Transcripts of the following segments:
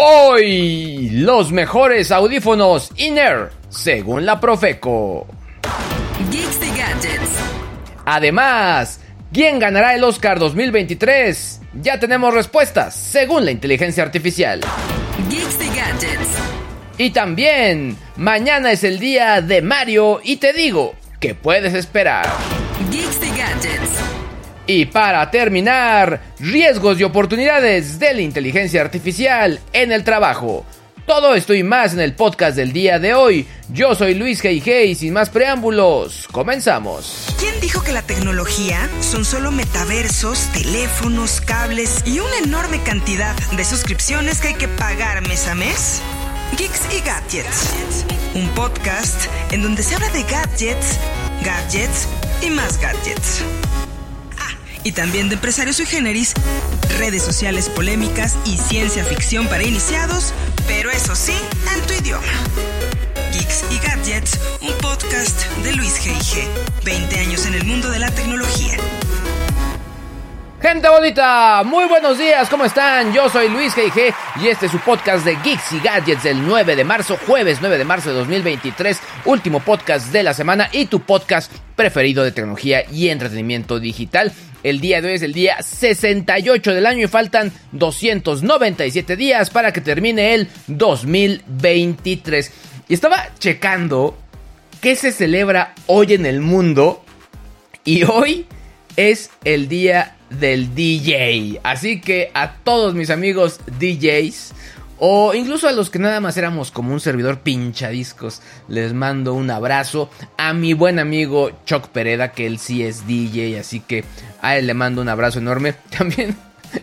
Hoy, los mejores audífonos Inner, según la Profeco. Geeks y Gadgets. Además, ¿quién ganará el Oscar 2023? Ya tenemos respuestas, según la inteligencia artificial. Geeks y Gadgets. Y también, mañana es el día de Mario y te digo, ¿qué puedes esperar? Y para terminar, riesgos y oportunidades de la inteligencia artificial en el trabajo. Todo esto y más en el podcast del día de hoy. Yo soy Luis G.I.G. y sin más preámbulos, comenzamos. ¿Quién dijo que la tecnología son solo metaversos, teléfonos, cables y una enorme cantidad de suscripciones que hay que pagar mes a mes? Geeks y Gadgets. Un podcast en donde se habla de gadgets, gadgets y más gadgets. Y también de empresarios sui generis, redes sociales polémicas y ciencia ficción para iniciados, pero eso sí, en tu idioma. Geeks y Gadgets, un podcast de Luis G.I.G. 20 años en el mundo de la tecnología. Gente bonita, muy buenos días, ¿cómo están? Yo soy Luis G.I.G. y este es su podcast de Geeks y Gadgets del 9 de marzo, jueves 9 de marzo de 2023, último podcast de la semana y tu podcast preferido de tecnología y entretenimiento digital. El día de hoy es el día 68 del año y faltan 297 días para que termine el 2023. Y estaba checando qué se celebra hoy en el mundo y hoy es el día del DJ. Así que a todos mis amigos DJs o incluso a los que nada más éramos como un servidor pinchadiscos, les mando un abrazo. A mi buen amigo Chuck Pereda, que él sí es DJ, así que a él le mando un abrazo enorme. También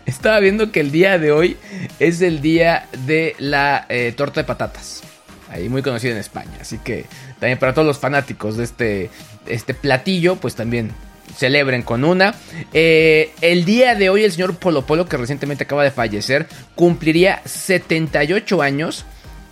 estaba viendo que el día de hoy es el día de la eh, torta de patatas. Ahí muy conocido en España. Así que también para todos los fanáticos de este, este platillo, pues también celebren con una. Eh, el día de hoy el señor Polo Polo, que recientemente acaba de fallecer, cumpliría 78 años.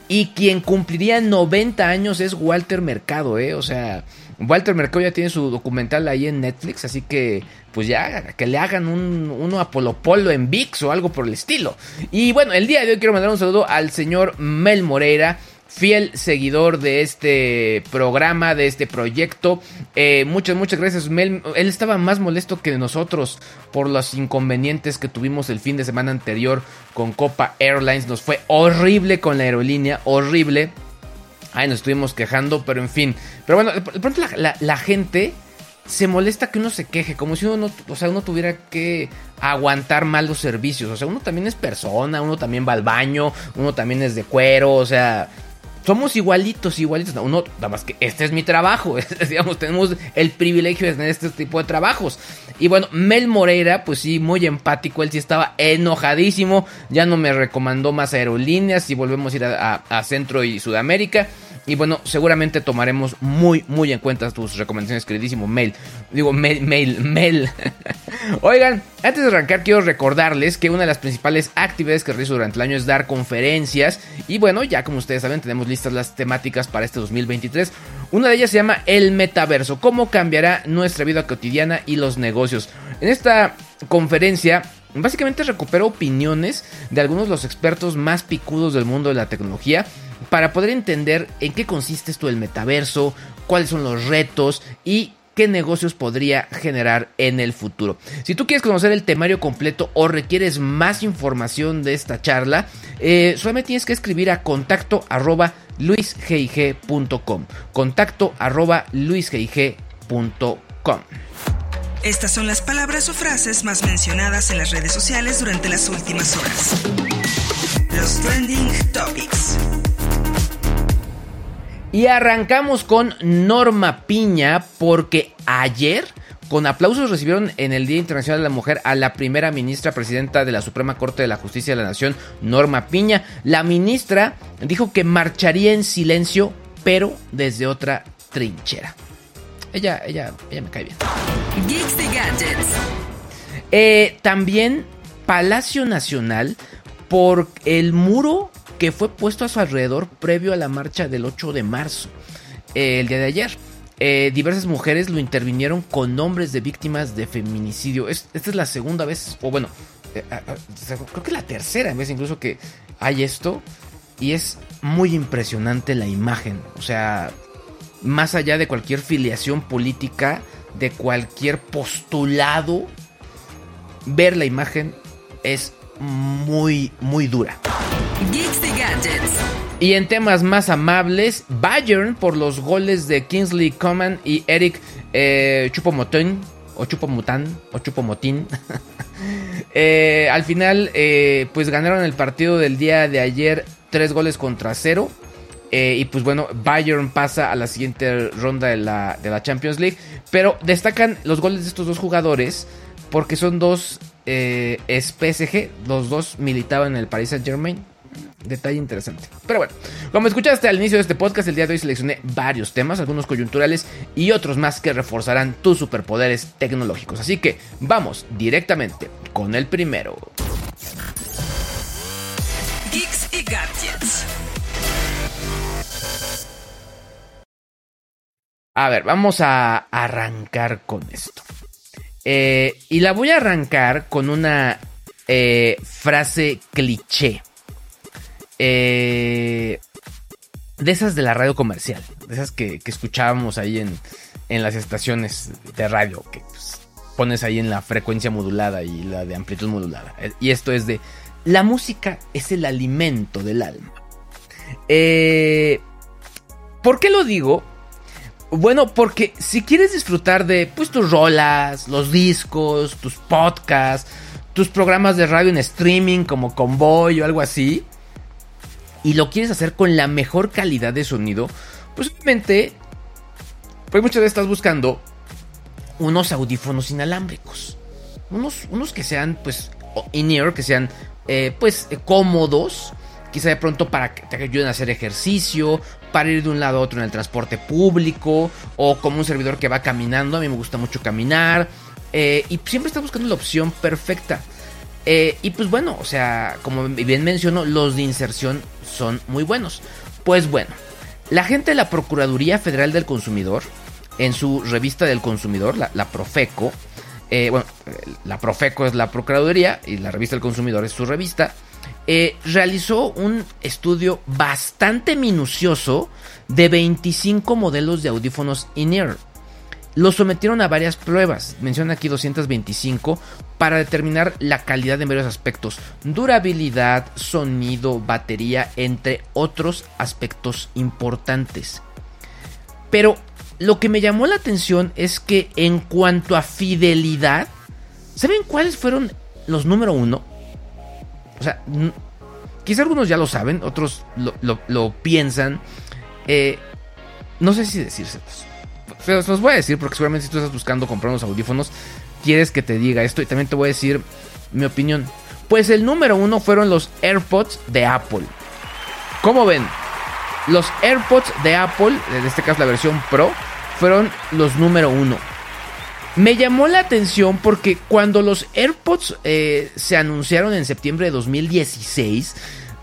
Y quien cumpliría 90 años es Walter Mercado, ¿eh? O sea, Walter Mercado ya tiene su documental ahí en Netflix, así que pues ya que le hagan un, uno a Polo Polo en VIX o algo por el estilo. Y bueno, el día de hoy quiero mandar un saludo al señor Mel Moreira fiel seguidor de este programa, de este proyecto. Eh, muchas, muchas gracias. Él, él, estaba más molesto que nosotros por los inconvenientes que tuvimos el fin de semana anterior con Copa Airlines. Nos fue horrible con la aerolínea, horrible. Ay, nos estuvimos quejando, pero en fin. Pero bueno, de pronto la, gente se molesta que uno se queje, como si uno, o sea, uno tuviera que aguantar mal los servicios. O sea, uno también es persona, uno también va al baño, uno también es de cuero, o sea, somos igualitos, igualitos. Uno, nada más que este es mi trabajo. digamos, tenemos el privilegio de tener este tipo de trabajos. Y bueno, Mel Moreira, pues sí, muy empático. Él sí estaba enojadísimo. Ya no me recomendó más aerolíneas. Y volvemos a ir a Centro y Sudamérica. Y bueno, seguramente tomaremos muy, muy en cuenta tus recomendaciones, queridísimo Mail. Digo, mail, mail, mail. Oigan, antes de arrancar, quiero recordarles que una de las principales actividades que realizo durante el año es dar conferencias. Y bueno, ya como ustedes saben, tenemos listas las temáticas para este 2023. Una de ellas se llama El Metaverso, cómo cambiará nuestra vida cotidiana y los negocios. En esta conferencia Básicamente recupero opiniones de algunos de los expertos más picudos del mundo de la tecnología para poder entender en qué consiste esto del metaverso, cuáles son los retos y qué negocios podría generar en el futuro. Si tú quieres conocer el temario completo o requieres más información de esta charla, eh, solamente tienes que escribir a contacto arroba luisgig.com. Contacto arroba luisgig.com. Estas son las palabras o frases más mencionadas en las redes sociales durante las últimas horas. Los trending topics. Y arrancamos con Norma Piña porque ayer con aplausos recibieron en el Día Internacional de la Mujer a la primera ministra presidenta de la Suprema Corte de la Justicia de la Nación, Norma Piña. La ministra dijo que marcharía en silencio, pero desde otra trinchera. Ella, ella, ella me cae bien. Geeks y Gadgets. Eh, también Palacio Nacional por el muro que fue puesto a su alrededor previo a la marcha del 8 de marzo, eh, el día de ayer. Eh, diversas mujeres lo intervinieron con nombres de víctimas de feminicidio. esta es la segunda vez, o bueno, creo que la tercera vez incluso que hay esto. Y es muy impresionante la imagen. O sea, más allá de cualquier filiación política, de cualquier postulado, ver la imagen es muy, muy dura. Y en temas más amables, Bayern por los goles de Kingsley Coman y Eric eh, Chupomotín, o Chupomután, o Chupomotín. Eh, al final, eh, pues ganaron el partido del día de ayer, tres goles contra cero. Eh, y pues bueno, Bayern pasa a la siguiente ronda de la, de la Champions League. Pero destacan los goles de estos dos jugadores porque son dos eh, PSG, los dos militaban en el Paris Saint Germain. Detalle interesante. Pero bueno, como escuchaste al inicio de este podcast, el día de hoy seleccioné varios temas, algunos coyunturales y otros más que reforzarán tus superpoderes tecnológicos. Así que vamos directamente con el primero. Geeks y Gadgets. A ver, vamos a arrancar con esto. Eh, y la voy a arrancar con una eh, frase cliché. Eh, de esas de la radio comercial. De esas que, escuchábamos ahí en, en, las estaciones de radio. Que pues, pones ahí en la frecuencia modulada y la de amplitud modulada. Y esto es de... La música es el alimento del alma. ¿Por qué lo digo? Bueno, porque si quieres disfrutar de pues tus rolas, los discos, tus podcasts, tus programas de radio en streaming como Convoy o algo así, y lo quieres hacer con la mejor calidad de sonido, pues obviamente, pues muchas veces estás buscando unos audífonos inalámbricos. Unos, unos que sean pues in-ear, que sean eh, pues cómodos, quizá de pronto para que te ayuden a hacer ejercicio, para ir de un lado a otro en el transporte público, o como un servidor que va caminando, a mí me gusta mucho caminar, eh, y siempre está buscando la opción perfecta. Eh, y pues bueno, o sea, como bien menciono, los de inserción son muy buenos. Pues bueno, la gente de la Procuraduría Federal del Consumidor, en su revista del consumidor, la, Profeco, eh, bueno, la Profeco es la Procuraduría y la revista del consumidor es su revista, eh, realizó un estudio bastante minucioso de 25 modelos de audífonos in-ear. Los sometieron a varias pruebas, menciona aquí 225, para determinar la calidad en varios aspectos, durabilidad, sonido, batería, entre otros aspectos importantes. Pero lo que me llamó la atención es que en cuanto a fidelidad, ¿saben cuáles fueron los número uno? O sea, quizá algunos ya lo saben, otros lo, piensan. Eh, no sé si decírselos. Se los voy a decir porque seguramente si tú estás buscando comprar unos audífonos, quieres que te diga esto y también te voy a decir mi opinión. Pues el número uno fueron los AirPods de Apple. ¿Cómo ven? Los AirPods de Apple, en este caso la versión Pro, fueron los número uno. Me llamó la atención porque cuando los AirPods eh, se anunciaron en septiembre de 2016,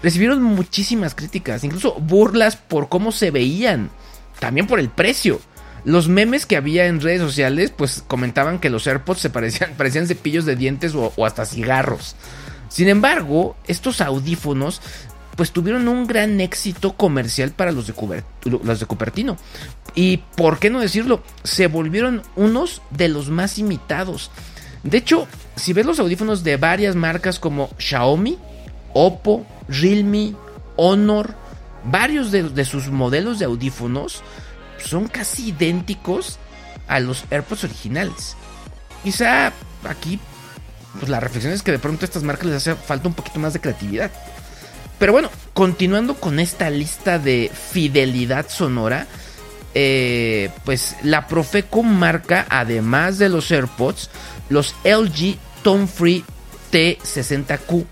recibieron muchísimas críticas, incluso burlas por cómo se veían, también por el precio. Los memes que había en redes sociales, pues comentaban que los AirPods se parecían, parecían cepillos de dientes o, hasta cigarros. Sin embargo, estos audífonos pues tuvieron un gran éxito comercial para los de, los de Cupertino. Y por qué no decirlo, se volvieron unos de los más imitados. De hecho, si ves los audífonos de varias marcas como Xiaomi, Oppo, Realme, Honor, varios de, sus modelos de audífonos son casi idénticos a los AirPods originales. Quizá aquí pues la reflexión es que de pronto a estas marcas les hace falta un poquito más de creatividad. Pero bueno, continuando con esta lista de fidelidad sonora, eh, pues la Profeco marca, además de los AirPods, los LG Tone Free T60Q.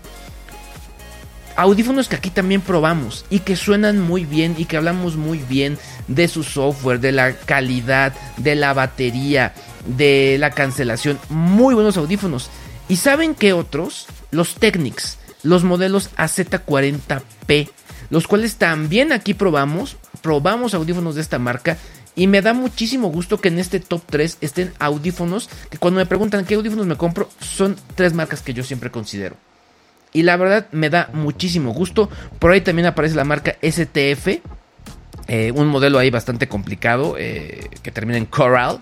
Audífonos que aquí también probamos y que suenan muy bien y que hablamos muy bien de su software, de la calidad, de la batería, de la cancelación. Muy buenos audífonos. ¿Y saben qué otros? Los Technics, los modelos AZ40P, los cuales también aquí probamos. Probamos audífonos de esta marca y me da muchísimo gusto que en este top 3 estén audífonos que cuando me preguntan qué audífonos me compro, son tres marcas que yo siempre considero. Y la verdad me da muchísimo gusto. Por ahí también aparece la marca STF. Eh, un modelo ahí bastante complicado eh, que termina en Coral.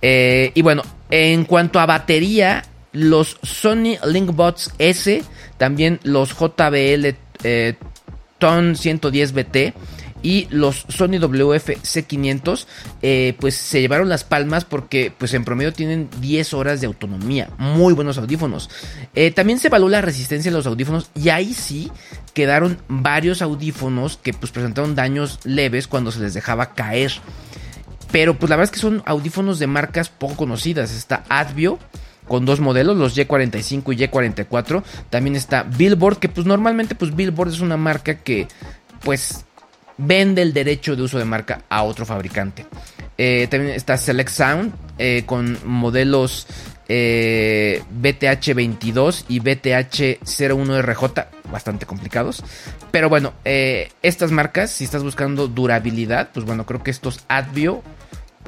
Eh, y bueno, en cuanto a batería, los Sony Linkbots S, también los JBL TON 110 BT y los Sony WF-C500 eh, pues se llevaron las palmas porque pues en promedio tienen 10 horas de autonomía, muy buenos audífonos. Eh, también se evaluó la resistencia de los audífonos y ahí sí quedaron varios audífonos que pues presentaron daños leves cuando se les dejaba caer. Pero pues la verdad es que son audífonos de marcas poco conocidas. Está Advio con dos modelos, los Y45 y Y44. También está Billboard, que pues normalmente pues Billboard es una marca que pues vende el derecho de uso de marca a otro fabricante. Eh, también está Select Sound eh, con modelos eh, BTH22 y BTH01RJ, bastante complicados. Pero bueno, estas marcas, si estás buscando durabilidad, pues bueno, creo que estos Advio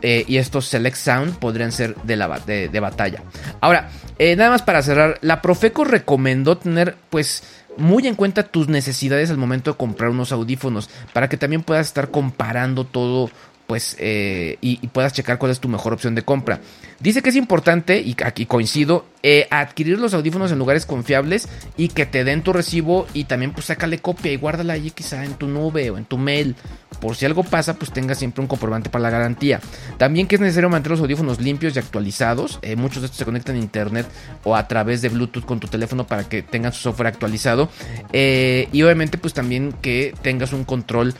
y estos Select Sound podrían ser de, la, de batalla. Ahora, nada más para cerrar, la Profeco recomendó tener pues muy en cuenta tus necesidades al momento de comprar unos audífonos para que también puedas estar comparando todo pues eh, y, puedas checar cuál es tu mejor opción de compra. Dice que es importante, y aquí coincido, eh, adquirir los audífonos en lugares confiables y que te den tu recibo y también pues sácale copia y guárdala allí quizá en tu nube o en tu mail. Por si algo pasa, pues tengas siempre un comprobante para la garantía. También que es necesario mantener los audífonos limpios y actualizados. Eh, muchos de estos se conectan a internet o a través de Bluetooth con tu teléfono para que tengan su software actualizado. y obviamente pues también que tengas un control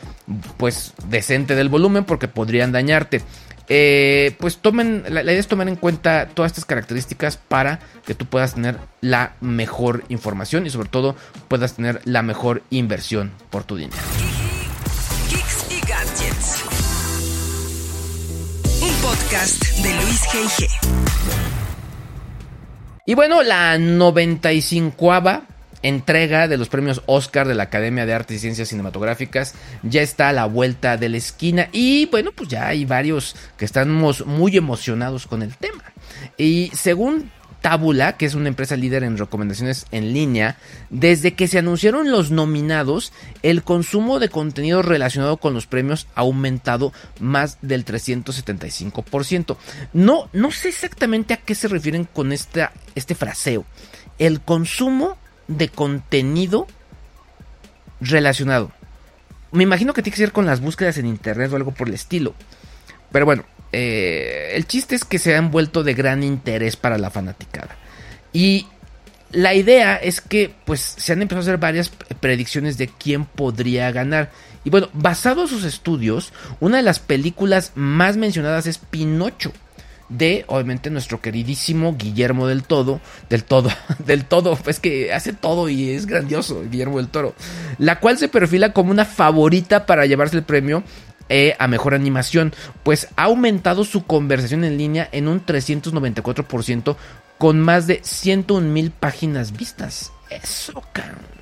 pues decente del volumen porque podrían dañarte. Eh, pues tomen, la, idea es tomar en cuenta todas estas características para que tú puedas tener la mejor información y sobre todo puedas tener la mejor inversión por tu dinero. y Gadgets. Un podcast de Luis G.I.G. Y bueno, la 95 entrega de los premios Oscar de la Academia de Artes y Ciencias Cinematográficas ya está a la vuelta de la esquina y bueno, pues ya hay varios que estamos muy emocionados con el tema. Y según Tabula, que es una empresa líder en recomendaciones en línea, desde que se anunciaron los nominados, el consumo de contenido relacionado con los premios ha aumentado más del 375%. No, no sé exactamente a qué se refieren con esta, este fraseo. El consumo de contenido relacionado. Me imagino que tiene que ser con las búsquedas en internet o algo por el estilo. Pero bueno, eh, el chiste es que se han vuelto de gran interés para la fanaticada. Y la idea es que pues se han empezado a hacer varias predicciones de quién podría ganar. Y bueno, basado en sus estudios, una de las películas más mencionadas es Pinocho de obviamente nuestro queridísimo Guillermo del Todo, del Todo, del Todo, pues que hace todo y es grandioso, Guillermo del Toro, la cual se perfila como una favorita para llevarse el premio eh, a mejor animación, pues ha aumentado su conversación en línea en un 394% con más de 101 mil páginas vistas. Eso, cabrón.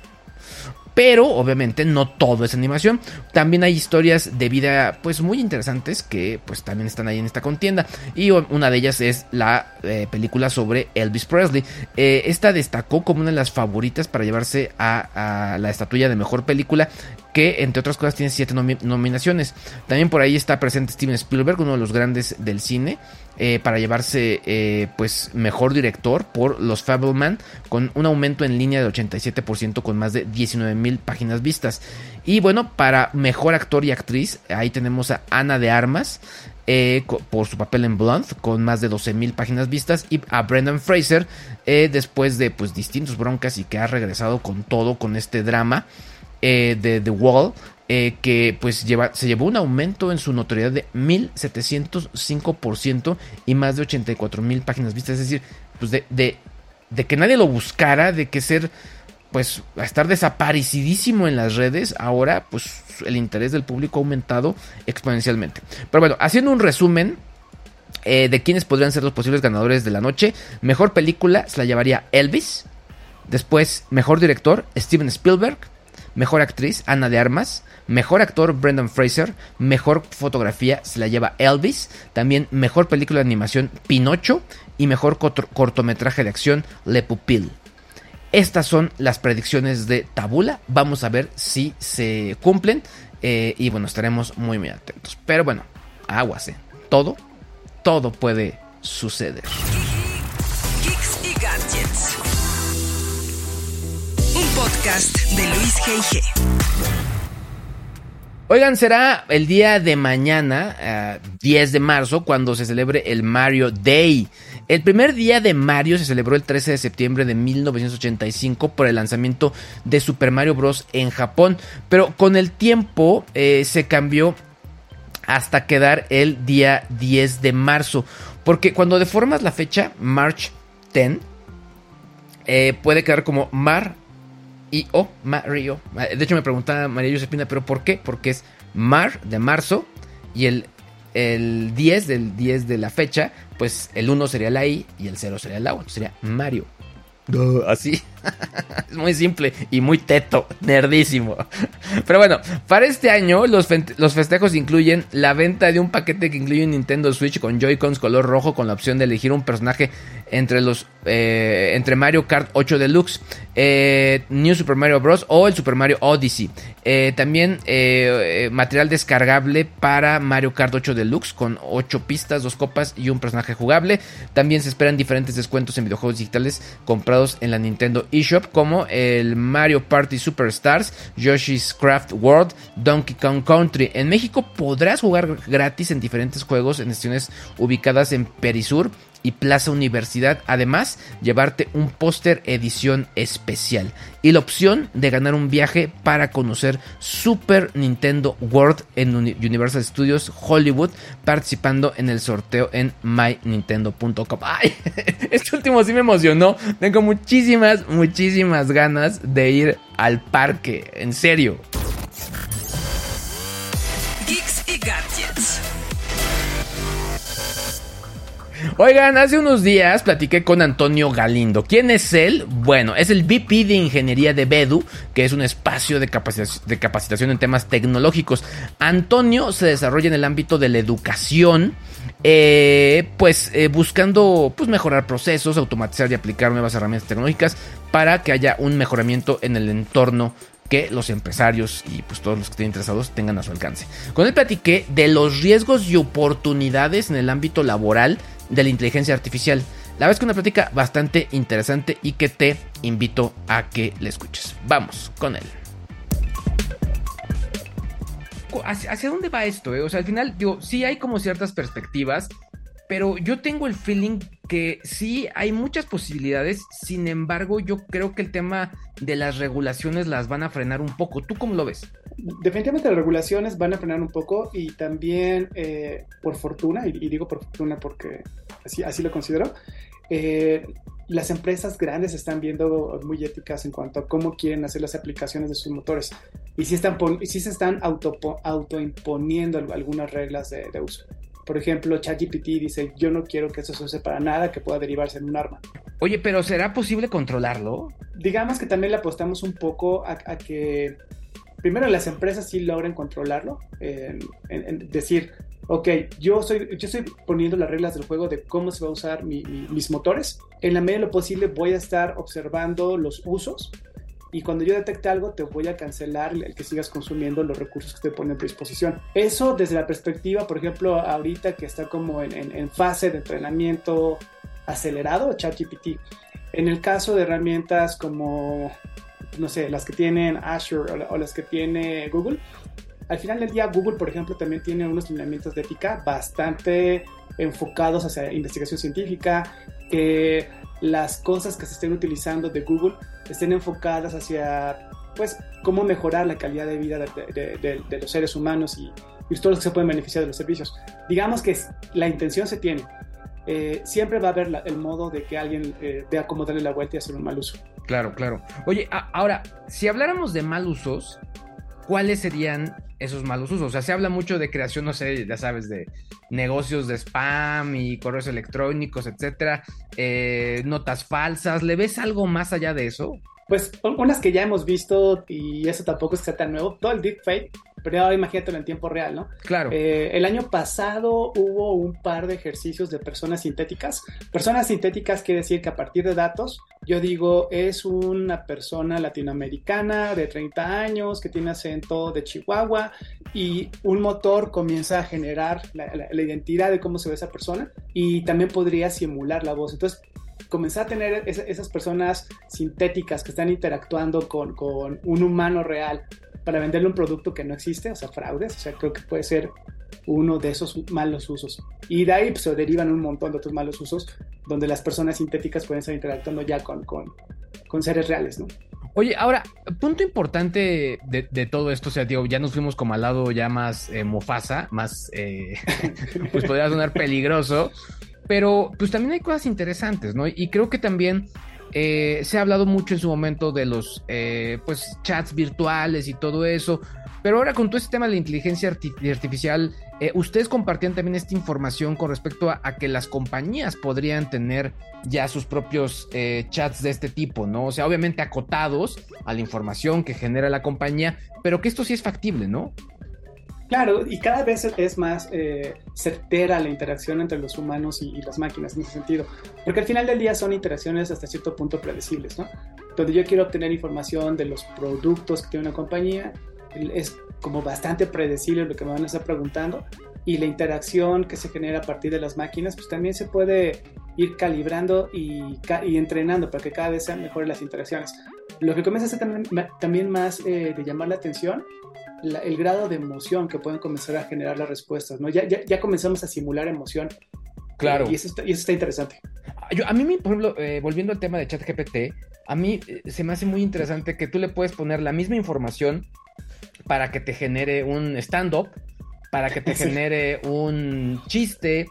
Pero obviamente no todo es animación. También hay historias de vida pues muy interesantes que pues también están ahí en esta contienda. Y una de ellas es la eh, película sobre Elvis Presley. Eh, esta destacó como una de las favoritas para llevarse a, la estatuilla de mejor película que entre otras cosas tiene siete nominaciones. También por ahí está presente Steven Spielberg, uno de los grandes del cine, eh, para llevarse eh, pues mejor director por Los Fableman, con un aumento en línea de 87% con más de 19 mil páginas vistas. Y bueno, para mejor actor y actriz, ahí tenemos a Ana de Armas. Eh, por su papel en Blunt con más de 12 mil páginas vistas y a Brendan Fraser después de pues distintos broncas y que ha regresado con todo con este drama de The Wall eh, que pues lleva, se llevó un aumento en su notoriedad de 1705% y más de 84 mil páginas vistas. Es decir, pues de, de, que nadie lo buscara, de que ser pues a estar desaparecidísimo en las redes, ahora pues el interés del público ha aumentado exponencialmente. Pero bueno, haciendo un resumen, eh, de quiénes podrían ser los posibles ganadores de la noche. Mejor película se la llevaría Elvis. Después, mejor director, Steven Spielberg. Mejor actriz, Ana de Armas. Mejor actor, Brendan Fraser. Mejor fotografía se la lleva Elvis. También mejor película de animación, Pinocho. Y mejor cortometraje de acción, Le Pupil. Estas son las predicciones de Tabula. Vamos a ver si se cumplen. Eh, y bueno, estaremos muy, muy atentos. Pero bueno, aguas, ¿eh? Todo todo puede suceder. Un podcast de Luis. Oigan, será el día de mañana, 10 eh, de marzo, cuando se celebre el Mario Day. El primer día de Mario se celebró el 13 de septiembre de 1985 por el lanzamiento de Super Mario Bros. en Japón, pero con el tiempo eh, se cambió hasta quedar el día 10 de marzo. Porque cuando deformas la fecha, March 10, eh, puede quedar como Mar y O, Mario. De hecho, me preguntaba María Josepina, ¿pero por qué? Porque es Mar de marzo y el, el 10 del 10 de la fecha, pues el 1 sería la I y el 0 sería el A. sería Mario. Así. es muy simple y muy teto, nerdísimo. Pero bueno, para este año los, los, festejos incluyen la venta de un paquete que incluye un Nintendo Switch con Joy-Cons color rojo con la opción de elegir un personaje entre los eh, entre Mario Kart 8 Deluxe, eh, New Super Mario Bros. o el Super Mario Odyssey. Eh, también material descargable para Mario Kart 8 Deluxe con 8 pistas, 2 copas y un personaje jugable. También se esperan diferentes descuentos en videojuegos digitales comprados en la Nintendo eShop como el Mario Party Superstars, Yoshi's Craft World, Donkey Kong Country. En México podrás jugar gratis en diferentes juegos en estaciones ubicadas en Perisur y Plaza Universidad. Además, llevarte un póster edición especial y la opción de ganar un viaje para conocer Super Nintendo World en Universal Studios Hollywood, participando en el sorteo en mynintendo.com. Ay, este último sí me emocionó. Tengo muchísimas, muchísimas ganas de ir al parque. En serio. Oigan, hace unos días platiqué con Antonio Galindo. ¿Quién es él? Bueno, es el VP de Ingeniería de Bedu, que es un espacio de, capacitación en temas tecnológicos. Antonio se desarrolla en el ámbito de la educación. Eh, pues eh, buscando pues, mejorar procesos, automatizar y aplicar nuevas herramientas tecnológicas para que haya un mejoramiento en el entorno que los empresarios y pues todos los que estén interesados tengan a su alcance. Con él platiqué de los riesgos y oportunidades en el ámbito laboral de la inteligencia artificial. La verdad es una plática bastante interesante y que te invito a que la escuches. Vamos con él. ¿Hacia, dónde va esto? Eh? O sea, al final, digo, sí hay como ciertas perspectivas, pero yo tengo el feeling que sí hay muchas posibilidades, sin embargo yo creo que el tema de las regulaciones las van a frenar un poco. ¿Tú cómo lo ves? Definitivamente las regulaciones van a frenar un poco y también eh, por fortuna, y, digo por fortuna porque así, así lo considero, eh, las empresas grandes están viendo muy éticas en cuanto a cómo quieren hacer las aplicaciones de sus motores y si, están, si se están auto, autoimponiendo algunas reglas de, de uso. Por ejemplo, ChatGPT dice, yo no quiero que eso se use para nada que pueda derivarse en un arma. Oye, pero ¿será posible controlarlo? Digamos que también le apostamos un poco a, que primero las empresas sí logren controlarlo, en, decir, ok, yo, soy, yo estoy poniendo las reglas del juego de cómo se va a usar mis motores. En la medida de lo posible voy a estar observando los usos y cuando yo detecte algo te voy a cancelar el que sigas consumiendo los recursos que te ponen a tu disposición. Eso desde la perspectiva, por ejemplo, ahorita que está como en, fase de entrenamiento acelerado, ChatGPT. En el caso de herramientas como, no sé, las que tienen Azure o, las que tiene Google, al final del día Google, por ejemplo, también tiene unos lineamientos de ética bastante enfocados hacia investigación científica, que las cosas que se estén utilizando de Google estén enfocadas hacia, pues, cómo mejorar la calidad de vida de, los seres humanos y, todos los que se pueden beneficiar de los servicios. Digamos que la intención se tiene. Eh, siempre va a haber el modo de que alguien eh, vea cómo darle la vuelta y hacer un mal uso. Claro, claro. Oye, ahora, si habláramos de mal usos, ¿cuáles serían esos malos usos? O sea, se habla mucho de creación, no sé, ya sabes, de negocios de spam y correos electrónicos, etcétera, eh, notas falsas. ¿Le ves algo más allá de eso? Pues unas que ya hemos visto y eso tampoco es tan nuevo, todo el deepfake, pero ahora imagínatelo en tiempo real, ¿no? Claro. Eh, el año pasado hubo un par de ejercicios de personas sintéticas. Personas sintéticas quiere decir que a partir de datos, yo digo, es una persona latinoamericana de 30 años que tiene acento de Chihuahua y un motor comienza a generar la, la identidad de cómo se ve esa persona y también podría simular la voz. Entonces, comenzar a tener esas personas sintéticas que están interactuando con, un humano real para venderle un producto que no existe, o sea, fraudes, o sea, creo que puede ser uno de esos malos usos. Y de ahí pues, se derivan un montón de otros malos usos donde las personas sintéticas pueden estar interactuando ya con, seres reales, ¿no? Oye, ahora, punto importante de, todo esto, o sea, digo, ya nos fuimos como al lado ya más eh, mofasa, más, eh, pues podría sonar peligroso, pero pues también hay cosas interesantes, ¿no? Y creo que también eh, se ha hablado mucho en su momento de los eh, pues chats virtuales y todo eso. Pero ahora con todo este tema de la inteligencia artificial, eh, ustedes compartían también esta información con respecto a, que las compañías podrían tener ya sus propios chats de este tipo, ¿no? O sea, obviamente acotados a la información que genera la compañía, pero que esto sí es factible, ¿no? Claro, y cada vez es más eh, certera la interacción entre los humanos y, las máquinas en ese sentido, porque al final del día son interacciones hasta cierto punto predecibles, ¿no? Donde yo quiero obtener información de los productos que tiene una compañía, es como bastante predecible lo que me van a estar preguntando, y la interacción que se genera a partir de las máquinas, pues también se puede ir calibrando y, entrenando para que cada vez sean mejores las interacciones. Lo que comienza a ser también, también más eh, de llamar la atención el grado de emoción que pueden comenzar a generar las respuestas, ¿no? Ya, ya, ya comenzamos a simular emoción. Claro. Y eso está, y eso está interesante. Yo, a mí, por ejemplo, eh, volviendo al tema de ChatGPT, a mí eh, se me hace muy interesante que tú le puedes poner la misma información para que te genere un stand-up, para que te genere un chiste,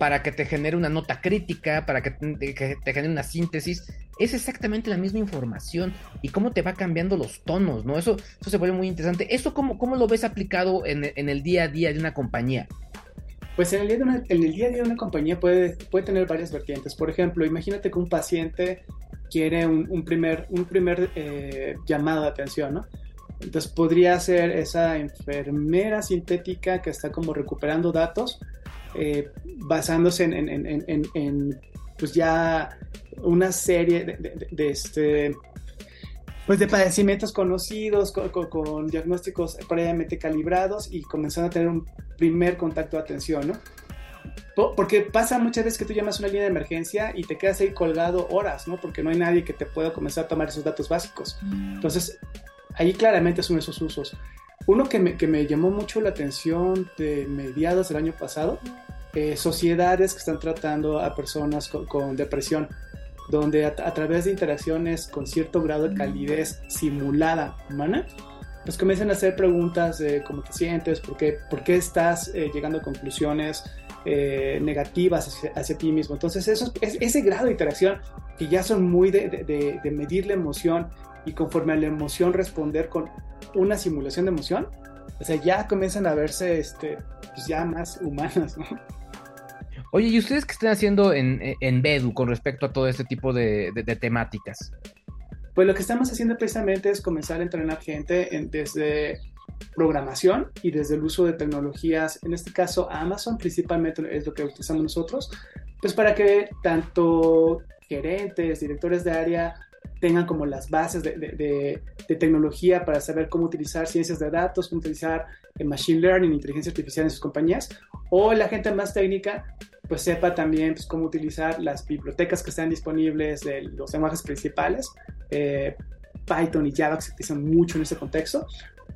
para que te genere una nota crítica, para que te, genere una síntesis es exactamente la misma información y cómo te va cambiando los tonos, ¿no? Eso, eso se vuelve muy interesante. ¿Eso cómo, cómo lo ves aplicado en, el día a día de una compañía? Pues en el, día en el día a día de una compañía puede, puede tener varias vertientes. Por ejemplo, imagínate que un paciente quiere un, primer, un primer eh, llamado de atención, ¿no? Entonces podría ser esa enfermera sintética que está como recuperando datos eh, basándose en, en, en, en, pues ya una serie de, este pues de padecimientos conocidos, con, diagnósticos previamente calibrados y comenzando a tener un primer contacto de atención, ¿no? Porque pasa muchas veces que tú llamas una línea de emergencia y te quedas ahí colgado horas, ¿no? Porque no hay nadie que te pueda comenzar a tomar esos datos básicos. Mm. Entonces, ahí claramente son esos usos. Uno que me, que me llamó mucho la atención de mediados del año pasado, eh, sociedades que están tratando a personas con depresión donde a, través de interacciones con cierto grado de calidez simulada humana, pues comienzan a hacer preguntas de cómo te sientes, por qué, por qué estás eh, llegando a conclusiones eh, negativas hacia, ti mismo. Entonces, eso, es, ese grado de interacción que ya son muy de, de, medir la emoción y conforme a la emoción responder con una simulación de emoción, o sea, ya comienzan a verse este, pues ya más humanas, ¿no? Oye, ¿y ustedes qué están haciendo en, en Bedu con respecto a todo este tipo de, temáticas? Pues lo que estamos haciendo precisamente es comenzar a entrenar gente en, desde programación y desde el uso de tecnologías, en este caso Amazon principalmente es lo que utilizamos nosotros, pues para que tanto gerentes, directores de área tengan como las bases de, tecnología para saber cómo utilizar ciencias de datos, cómo utilizar el machine learning, inteligencia artificial en sus compañías, o la gente más técnica pues sepa también pues, cómo utilizar las bibliotecas que están disponibles de los lenguajes principales. Eh, Python y Java que se utilizan mucho en ese contexto.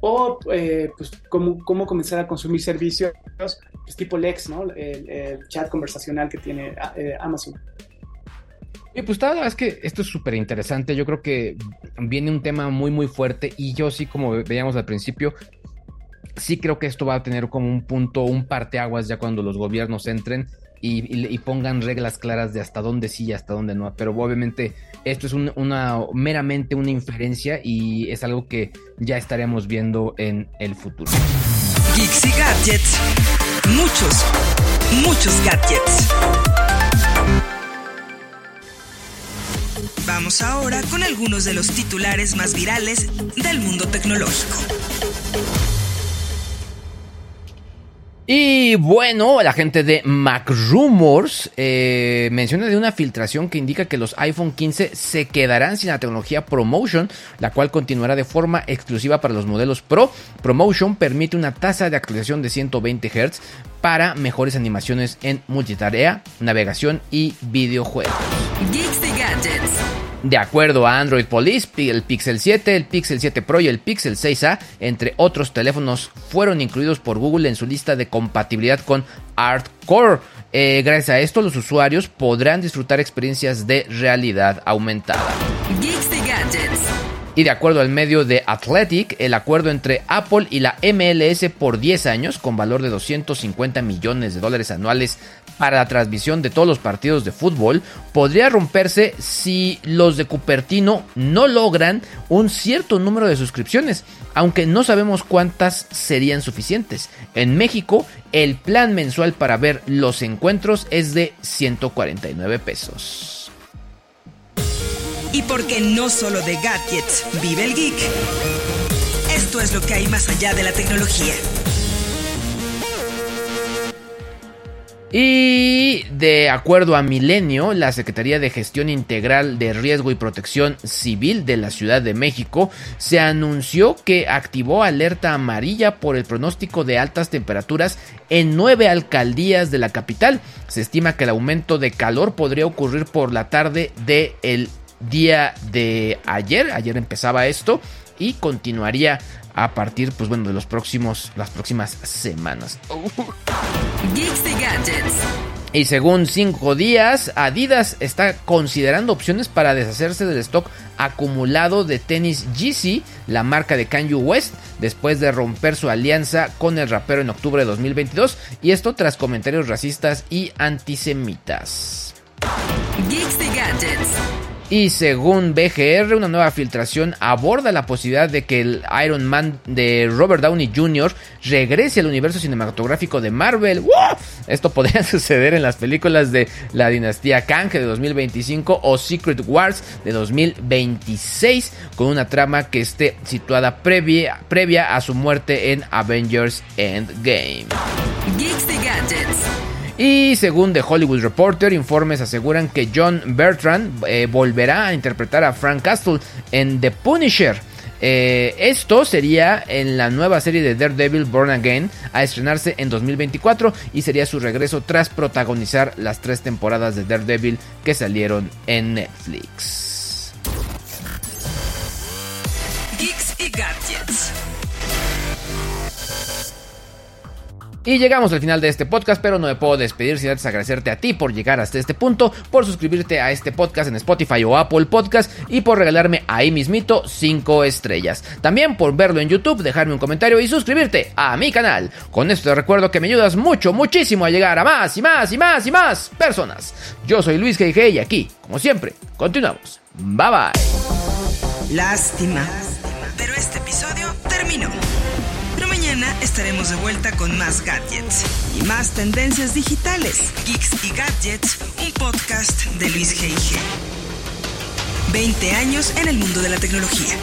O eh, pues cómo, cómo, comenzar a consumir servicios pues, tipo Lex, ¿no? El, chat conversacional que tiene eh, Amazon. Y pues la verdad es que esto es súper interesante. Yo creo que viene un tema muy, muy fuerte. Y yo sí, como veíamos al principio, sí creo que esto va a tener como un punto, un parteaguas ya cuando los gobiernos entren y, pongan reglas claras de hasta dónde sí y hasta dónde no. Pero obviamente esto es una meramente una inferencia y es algo que ya estaremos viendo en el futuro. Geeks gadgets. Muchos, muchos gadgets. Vamos ahora con algunos de los titulares más virales del mundo tecnológico. Y bueno, la gente de MacRumors eh, menciona de una filtración que indica que los iPhone 15 se quedarán sin la tecnología ProMotion, la cual continuará de forma exclusiva para los modelos Pro. ProMotion permite una tasa de actualización de 120 Hz para mejores animaciones en multitarea, navegación y videojuegos. De acuerdo a Android Police, el Pixel 7, el Pixel 7 Pro y el Pixel 6a, entre otros teléfonos, fueron incluidos por Google en su lista de compatibilidad con Artcore. Eh, gracias a esto, los usuarios podrán disfrutar experiencias de realidad aumentada. Y de acuerdo al medio de Athletic, el acuerdo entre Apple y la MLS por 10 años, con valor de 250 millones de dólares anuales para la transmisión de todos los partidos de fútbol, podría romperse si los de Cupertino no logran un cierto número de suscripciones, aunque no sabemos cuántas serían suficientes. En México, el plan mensual para ver los encuentros es de 149 pesos. Y porque no solo de gadgets vive el geek, esto es lo que hay más allá de la tecnología. Y de acuerdo a Milenio, la Secretaría de Gestión Integral de Riesgo y Protección Civil de la Ciudad de México se anunció que activó alerta amarilla por el pronóstico de altas temperaturas en nueve alcaldías de la capital. Se estima que el aumento de calor podría ocurrir por la tarde del el día de ayer. Ayer empezaba esto y continuaría a partir, pues bueno, de los próximos, las próximas semanas. Y según cinco días, Adidas está considerando opciones para deshacerse del stock acumulado de tenis Yeezy, la marca de Kanye West, después de romper su alianza con el rapero en octubre de 2022, y esto tras comentarios racistas y antisemitas. Y según BGR, una nueva filtración aborda la posibilidad de que el Iron Man de Robert Downey Jr. regrese al universo cinematográfico de Marvel. Esto podría suceder en las películas de la dinastía Kang de 2025 o Secret Wars de 2026, con una trama que esté situada previa, previa a su muerte en Avengers Endgame. Y según The Hollywood Reporter, informes aseguran que John Bertrand eh, volverá a interpretar a Frank Castle en The Punisher. Eh, esto sería en la nueva serie de Daredevil Born Again a estrenarse en 2024 y sería su regreso tras protagonizar las tres temporadas de Daredevil que salieron en Netflix. Geeks y. Y llegamos al final de este podcast, pero no me puedo despedir sin antes agradecerte a ti por llegar hasta este punto, por suscribirte a este podcast en Spotify o Apple Podcast y por regalarme ahí mismito 5 estrellas. También por verlo en YouTube, dejarme un comentario y suscribirte a mi canal. Con esto te recuerdo que me ayudas mucho, muchísimo a llegar a más y más y más y más personas. Yo soy Luis G.G. y aquí, como siempre, continuamos. Bye bye. Lástima, pero este episodio terminó estaremos de vuelta con más gadgets y más tendencias digitales. Geeks y Gadgets, un podcast de Luis G.I.G. 20 años en el mundo de la tecnología.